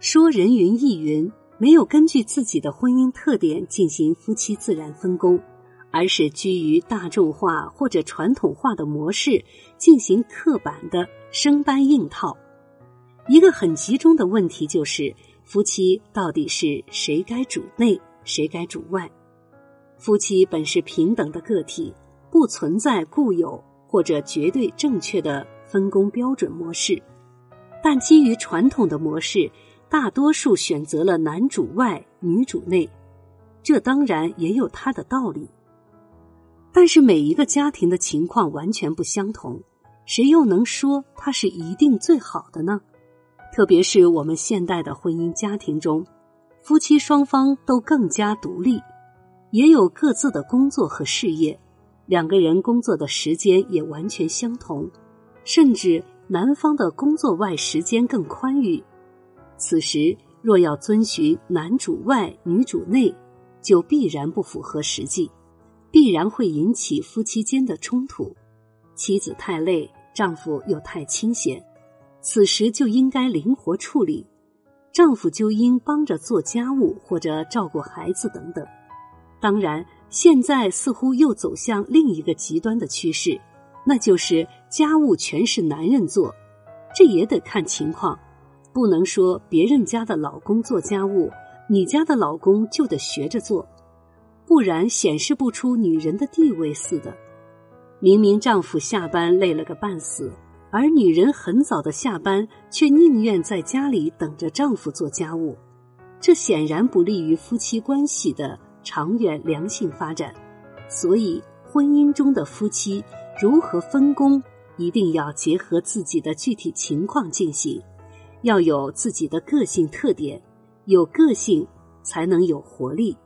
说人云亦云，没有根据自己的婚姻特点进行夫妻自然分工，而是居于大众化或者传统化的模式进行刻板的生搬硬套。一个很集中的问题就是：夫妻到底是谁该主内，谁该主外？夫妻本是平等的个体，不存在固有或者绝对正确的分工标准模式。但基于传统的模式，大多数选择了男主外、女主内，这当然也有它的道理。但是每一个家庭的情况完全不相同，谁又能说它是一定最好的呢？特别是我们现代的婚姻家庭中，夫妻双方都更加独立，也有各自的工作和事业，两个人工作的时间也完全相同，甚至。男方的工作外时间更宽裕，此时若要遵循男主外女主内，就必然不符合实际，必然会引起夫妻间的冲突。妻子太累，丈夫又太清闲，此时就应该灵活处理，丈夫就应帮着做家务或者照顾孩子等等。当然，现在似乎又走向另一个极端的趋势。那就是家务全是男人做，这也得看情况，不能说别人家的老公做家务，你家的老公就得学着做，不然显示不出女人的地位似的。明明丈夫下班累了个半死，而女人很早的下班，却宁愿在家里等着丈夫做家务，这显然不利于夫妻关系的长远良性发展。所以，婚姻中的夫妻。如何分工，一定要结合自己的具体情况进行，要有自己的个性特点，有个性才能有活力。